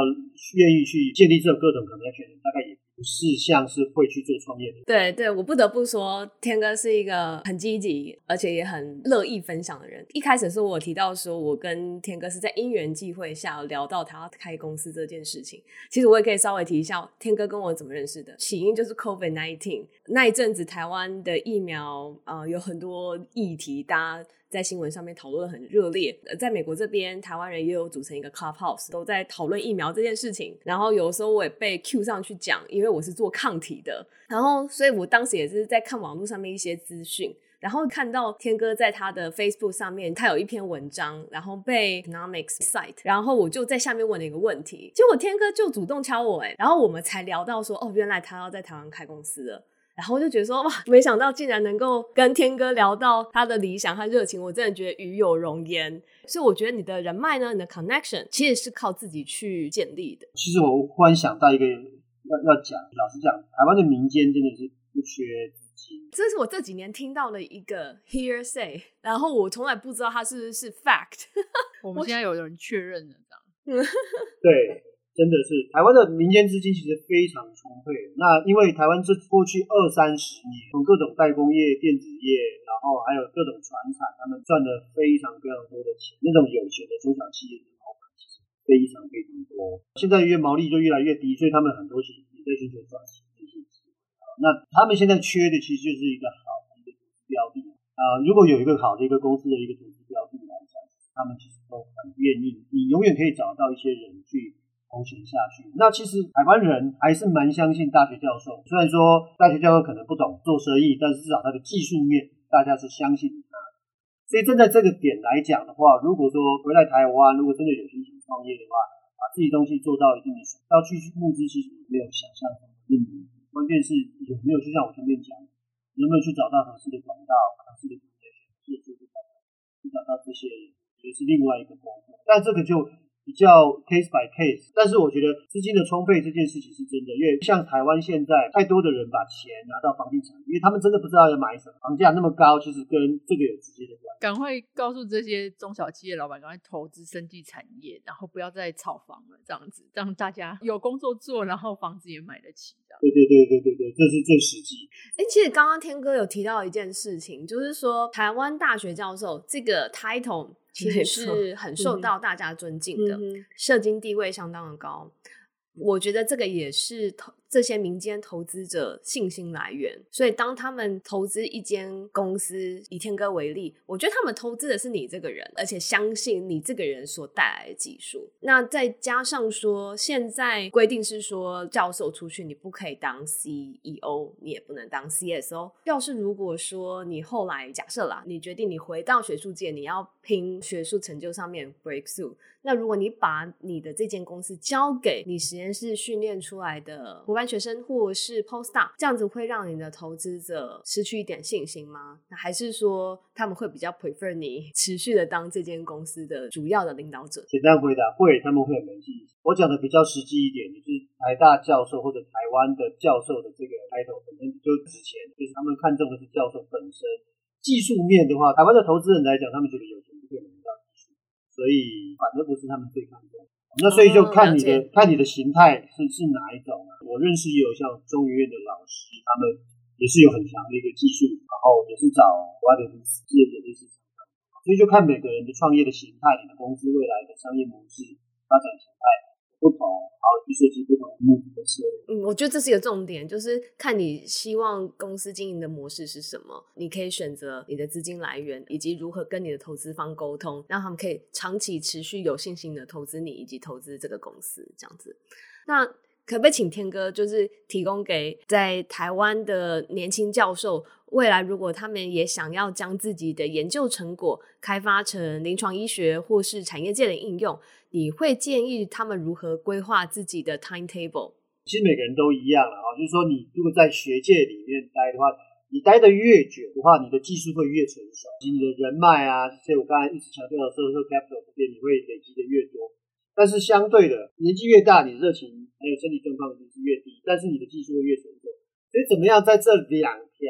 愿意去建立这种各种可能性大概也。不是像是会去做创业的。对对，我不得不说，天哥是一个很积极，而且也很乐意分享的人。一开始是，我提到说，我跟天哥是在因缘际会下聊到他要开公司这件事情。其实我也可以稍微提一下，天哥跟我怎么认识的。起因就是 COVID-19 那一阵子，台湾的疫苗啊、有很多议题，大家。在新闻上面讨论很热烈，呃，在美国这边，台湾人也有组成一个 Clubhouse，都在讨论疫苗这件事情。然后有时候我也被 Q 上去讲，因为我是做抗体的。然后，所以我当时也是在看网络上面一些资讯，然后看到天哥在他的 Facebook 上面，他有一篇文章，然后被 Economics cite，然后我就在下面问了一个问题，结果天哥就主动敲我，哎，然后我们才聊到说，哦，原来他要在台湾开公司了。然后我就觉得说哇，没想到竟然能够跟天哥聊到他的理想和热情，我真的觉得与有荣焉。所以我觉得你的人脉呢，你的 connection 其实是靠自己去建立的。其实我忽然想到一个要要讲，老实讲，台湾的民间真的是不缺资金。这是我这几年听到的一个 hearsay，然后我从来不知道它是不是 fact。我们现在有人确认了，这样。对。真的是台湾的民间资金其实非常充沛。那因为台湾这过去二三十年，从各种代工业、电子业，然后还有各种船产，他们赚了非常非常多的钱。那种有钱的中小企业的老板其实非常非常多。现在越毛利就越来越低，所以他们很多其实也在寻求转型这些机会。那他们现在缺的其实就是一个好的一个投资标的啊。如果有一个好的一个公司的一个投资标的来讲，他们其实都很愿意。你永远可以找到一些人去。投钱下去，那其实台湾人还是蛮相信大学教授。虽然说大学教授可能不懂做生意，但是至少他的技术面，大家是相信他。所以站在这个点来讲的话，如果说回来台湾，如果真的有心想创业的话，把自己东西做到一定的水，要去募资，其实没有想象中的那么难。关键是有没有，就像我前面讲，能不能去找到合适的管道、合适的团队、合适的去找到这些人，也是另外一个工作。但这个就。比较 case by case，但是我觉得资金的充沛这件事情是真的，因为像台湾现在太多的人把钱拿到房地产，因为他们真的不知道要买什么，房价那么高，其实跟这个有直接的关系。赶快告诉这些中小企业老板，赶快投资生技产业，然后不要再炒房了，这样子让大家有工作做，然后房子也买得起。对对对对对对，这是最实际。哎，其实刚刚天哥有提到一件事情，就是说台湾大学教授这个 title。其实是很受到大家尊敬的，社经地位相当的高。我觉得这个也是投。这些民间投资者信心来源，所以当他们投资一间公司，以天哥为例，我觉得他们投资的是你这个人，而且相信你这个人所带来的技术。那再加上说，现在规定是说，教授出去你不可以当 CEO，你也不能当 CSO。要是如果说你后来假设啦，你决定你回到学术界，你要拼学术成就上面 breakthrough，那如果你把你的这间公司交给你实验室训练出来的学生或是 postdoc 这样子会让你的投资者失去一点信心吗？那还是说他们会比较 prefer 你持续的当这间公司的主要的领导者？简单回答，会，他们会很没信心。我讲的比较实际一点，就是台大教授或者台湾的教授的这个 title 本身就值钱，就是他们看重的是教授本身。技术面的话，台湾的投资人来讲，他们觉得有钱就可以买到技术，所以反正不是他们最看重。那所以就看你的、哦、看你的形态是是哪一种啊？我认识也有像中医院的老师，他们也是有很强的一个技术，然后也是找国外的企业的类似厂商，所以就看每个人的创业的形态，你的公司未来的商业模式发展形态。不同，然后去学习不同的的策略。嗯，我觉得这是一个重点，就是看你希望公司经营的模式是什么，你可以选择你的资金来源，以及如何跟你的投资方沟通，让他们可以长期持续有信心的投资你，以及投资这个公司这样子。那可不可以请天哥就是提供给在台湾的年轻教授，未来如果他们也想要将自己的研究成果开发成临床医学或是产业界的应用？你会建议他们如何规划自己的 timetable？其实每个人都一样啊，就是说你如果在学界里面待的话，你待得越久的话，你的技术会越成熟，以及你的人脉啊，所以我刚才一直强调的 social capital 这边你会累积的越多。但是相对的，年纪越大，你热情还有身体状况就是越低，但是你的技术会越成熟。所以怎么样在这两条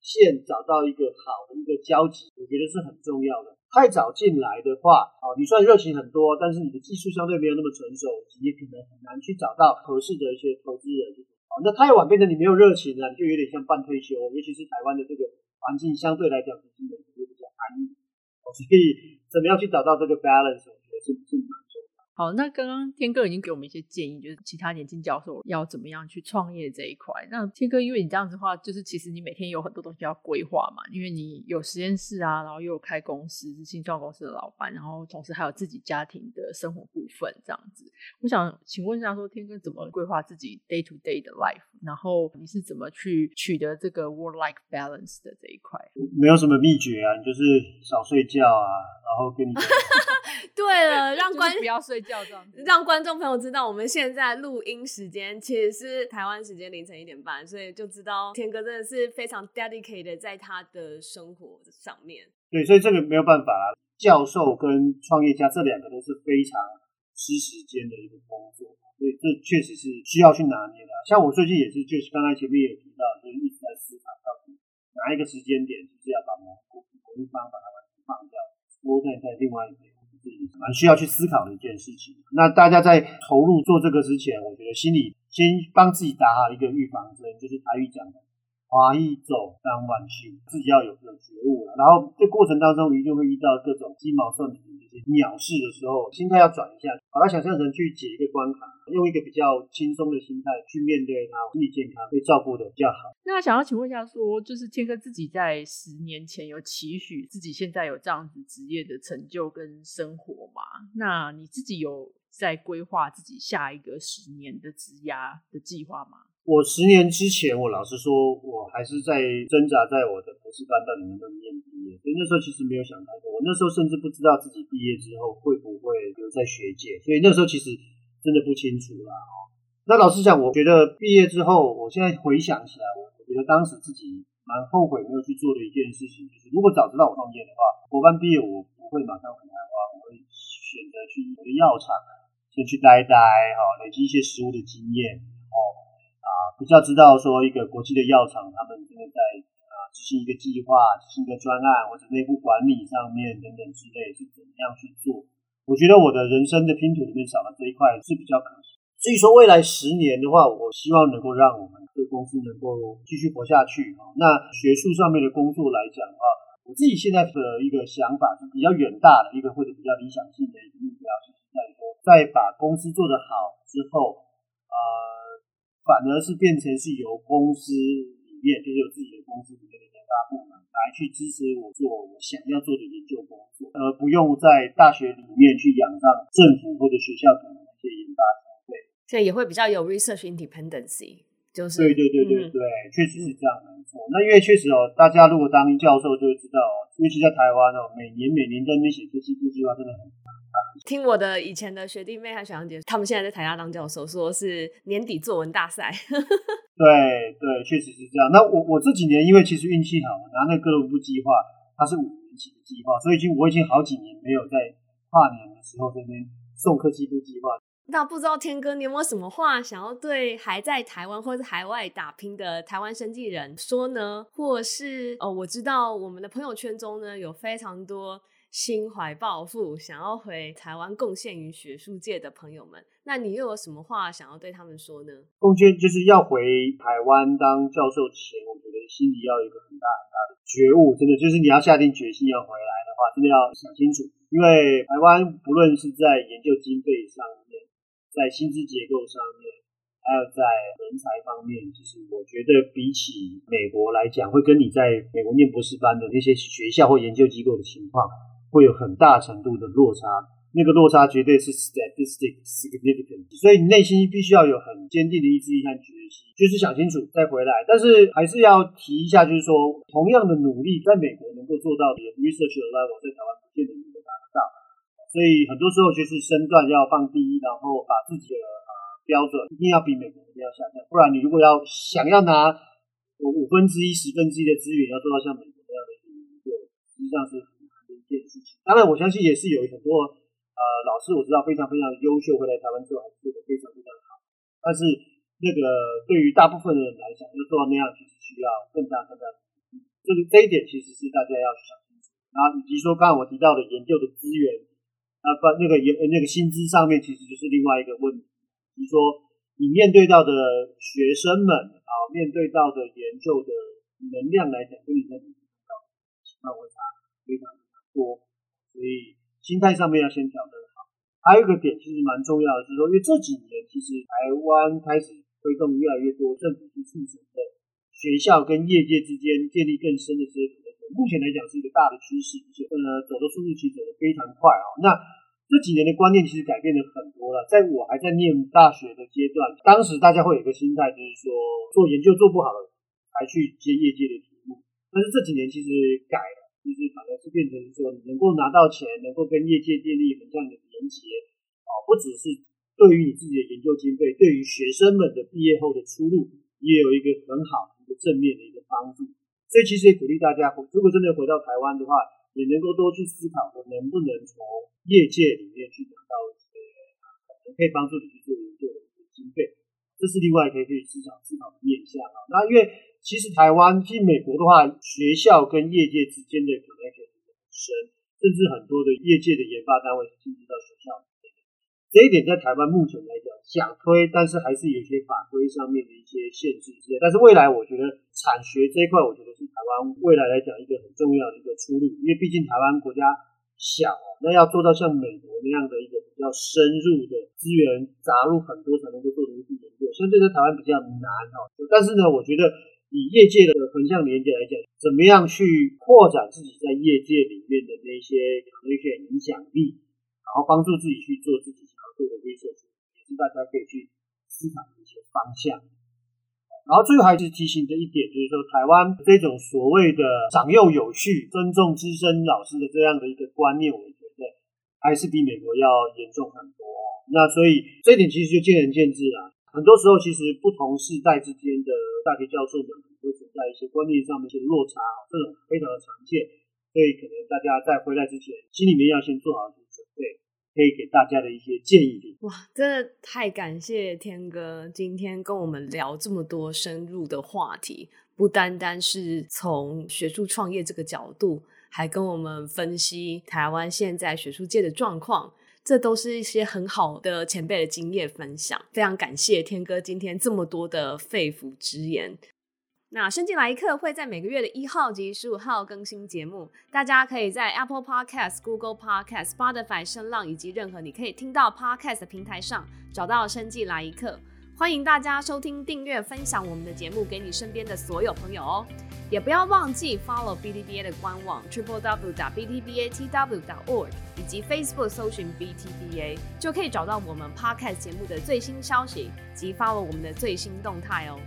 线找到一个好的一个交集，我觉得是很重要的。太早进来的话，哦，你虽然热情很多，但是你的技术相对没有那么成熟，你可能很难去找到合适的一些投资人。哦，那太晚变成你没有热情了，你就有点像半退休。尤其是台湾的这个环境相对来讲，资金的也比较安逸，所以怎么样去找到这个 balance，我觉得是是蛮。好，那刚刚天哥已经给我们一些建议，就是其他年轻教授要怎么样去创业这一块。那天哥，因为你这样子的话，就是其实你每天有很多东西要规划嘛，因为你有实验室啊，然后又有开公司，是新创公司的老板，然后同时还有自己家庭的生活部分这样子。我想请问一下，说天哥怎么规划自己 day to day 的 life，然后你是怎么去取得这个 work-life balance 的这一块？没有什么秘诀啊，你就是少睡觉啊，然后跟你。对了，让关不要睡觉，这样让观众朋友知道，我们现在录音时间其实是台湾时间凌晨一点半，所以就知道天哥真的是非常 dedicated 在他的生活上面。对，所以这个没有办法啊。教授跟创业家这两个都是非常吃时间的一个工作，所以这确实是需要去拿捏的。像我最近也是，就是刚才前面也提到，就是一直在思考到底哪一个时间点就是要把某某一方把它放掉，或在在另外一边。蛮需要去思考的一件事情。那大家在投入做这个之前，我觉得心里先帮自己打好一个预防针，就是台语讲的“华一走当万修”，自己要有这种觉悟了。然后这过程当中，一定会遇到各种鸡毛蒜皮。这些鸟事的时候，心态要转一下，把它想象成去解一个关卡，用一个比较轻松的心态去面对它，心理健康被照顾的比较好。那想要请问一下说，就是天哥自己在十年前有期许自己现在有这样子职业的成就跟生活吗？那你自己有在规划自己下一个十年的职涯的计划吗？我十年之前，我老实说，我还是在挣扎在我的博士班到底能不能念毕业，所以那时候其实没有想太多。我那时候甚至不知道自己毕业之后会不会留在学界，所以那时候其实真的不清楚啦。那老实讲，我觉得毕业之后，我现在回想起来，我觉得当时自己蛮后悔没有去做的一件事情，就是如果早知道我创业的话，博班毕业我不会马上回台湾，我会选择去我的药厂先去待待，哈，累积一些实务的经验，然啊，比较知道说一个国际的药厂，他们真的在啊执行一个计划、执行一个专案或者内部管理上面等等之类是怎么样去做。我觉得我的人生的拼图里面少了这一块是比较可惜。所以说未来十年的话，我希望能够让我们这公司能够继续活下去。那学术上面的工作来讲的话，我自己现在的一个想法是比较远大的一个或者比较理想性的一个目标，就是在说在把公司做得好之后，呃，反而是变成是由公司里面就是有自己的公司里面的研发部门来去支持我做我想要做的研究工作，而不用在大学里面去仰仗政府或者学校的一些研发经费，所以也会比较有 research independency。就是对对对对对，确、嗯、实是这样没错。那因为确实哦，大家如果当教授就会知道哦，尤其在台湾哦，每年每年在那边写科技部计划真的很难。听我的以前的学弟妹和学长姐，他们现在在台大当教授，说是年底作文大赛。对对，确实是这样。那我我这几年因为其实运气好，拿那个科部计划，它是五年期的计划，所以已经我已经好几年没有在跨年的时候这边送科技部计划。那不知道天哥，你有没有什么话想要对还在台湾或者海外打拼的台湾生计人说呢？或是哦，我知道我们的朋友圈中呢，有非常多心怀抱负，想要回台湾贡献于学术界的朋友们。那你又有什么话想要对他们说呢？贡献就是要回台湾当教授前，我觉得心里要有一个很大很大的觉悟，真的就是你要下定决心要回来的话，真的要想清楚，因为台湾不论是在研究经费上面。在薪资结构上面，还有在人才方面，其实我觉得比起美国来讲，会跟你在美国念博士班的那些学校或研究机构的情况，会有很大程度的落差。那个落差绝对是 statistic significant，所以你内心必须要有很坚定的意志力和决心，就是想清楚再回来。但是还是要提一下，就是说，同样的努力，在美国能够做到的 research level，在台湾不见得能够达得到。所以很多时候就是身段要放第一，然后把自己的呃标准一定要比美国人要下降，不然你如果要想要拿五分之一、十分之一的资源，要做到像美国那样的研究，实际上是件事情。当然，我相信也是有很多呃老师我知道非常非常优秀，会来台湾做，还是做的非常非常好。但是那个对于大部分的人来讲，要做到那样，其实需要更大更大的努力。这个这一点其实是大家要想清楚。然后以及说刚刚我提到的研究的资源。啊，不，那个研那个薪资上面其实就是另外一个问题。比如说，你面对到的学生们啊，面对到的研究的能量来讲，跟你在比较情况会差非常多。所以心态上面要先调整好。还有一个点其实蛮重要的，就是说，因为这几年其实台湾开始推动越来越多政府去促成的学校跟业界之间建立更深的这些。目前来讲是一个大的趋势，而且呃走的速度其实走得非常快啊。那这几年的观念其实改变了很多了。在我还在念大学的阶段，当时大家会有一个心态，就是说做研究做不好了，还去接业界的题目。但是这几年其实改其实反而是变成说，你能够拿到钱，能够跟业界建立很这样的连接啊，不只是对于你自己的研究经费，对于学生们的毕业后的出路，也有一个很好的一个正面的一个帮助。所以其实也鼓励大家，如果真的回到台湾的话，也能够多去思考，说能不能从业界里面去拿到一些可能可以帮助你去做研究的一些经费，这是另外可以去思考思考的面向啊。那因为其实台湾，其实美国的话，学校跟业界之间的 connection 很深，甚至很多的业界的研发单位是进入到学校。这一点在台湾目前来讲想推，但是还是有一些法规上面的一些限制之类。但是未来我觉得产学这一块，我觉得是台湾未来来讲一个很重要的一个出路，因为毕竟台湾国家小，那要做到像美国那样的一个比较深入的资源砸入很多才能够做成一个研究，相对在台湾比较难哦。但是呢，我觉得以业界的横向连接来讲，怎么样去扩展自己在业界里面的那些那些影响力，然后帮助自己去做自己想要。做的也是大家可以去思考的一些方向。然后最后还是提醒的一点，就是说台湾这种所谓的长幼有序、尊重资深老师的这样的一个观念，我觉得还是比美国要严重很多。那所以这一点其实就见仁见智啦。很多时候，其实不同世代之间的大学教授们会存在一些观念上面的落差，这种非常的常见。所以可能大家在回来之前，心里面要先做好一些准备。可以给大家的一些建议。哇，真的太感谢天哥今天跟我们聊这么多深入的话题，不单单是从学术创业这个角度，还跟我们分析台湾现在学术界的状况，这都是一些很好的前辈的经验分享。非常感谢天哥今天这么多的肺腑之言。那生计来一课会在每个月的一号及十五号更新节目，大家可以在 Apple Podcast、Google Podcast、Spotify、声浪以及任何你可以听到 Podcast 的平台上找到生计来一课。欢迎大家收听、订阅、分享我们的节目给你身边的所有朋友哦，也不要忘记 follow BTBA 的官网 triple w 点 btbatw 点 org 以及 Facebook 搜寻 BTBA 就可以找到我们 Podcast 节目的最新消息及 follow 我们的最新动态哦。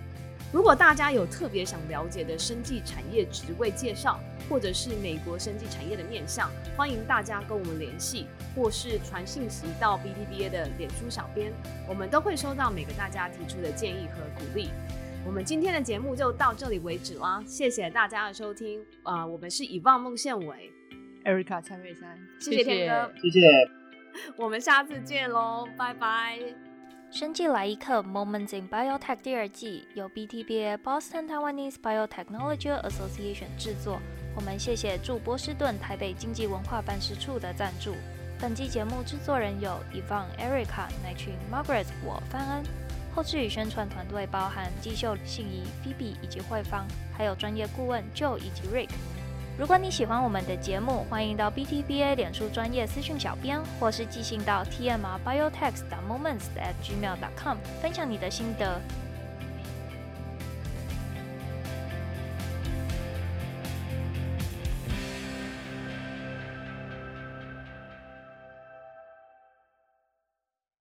如果大家有特别想了解的生技产业职位介绍，或者是美国生技产业的面向，欢迎大家跟我们联系，或是传信息到 BTBA 的脸书小编，我们都会收到每个大家提出的建议和鼓励。我们今天的节目就到这里为止啦，谢谢大家的收听。啊、呃，我们是以望孟宪伟，Erica 蔡瑞珊，谢谢天哥，谢谢，我们下次见喽，拜拜。生技来一课 Moments in Biotech 第二季由 BTBA Boston Taiwanese Biotechnology Association 制作。我们谢谢驻波士顿台北经济文化办事处的赞助。本季节目制作人有 Yvonne、Erica、乃群、Margaret、我范恩。后制与宣传团队包含季秀、信怡、Phoebe 以及慧芳，还有专业顾问 Joe 以及 Rick。如果你喜欢我们的节目，欢迎到 BTBA 脸书专业私讯小编，或是寄信到 T M R Biotech 的 Moments at gmail.com 分享你的心得。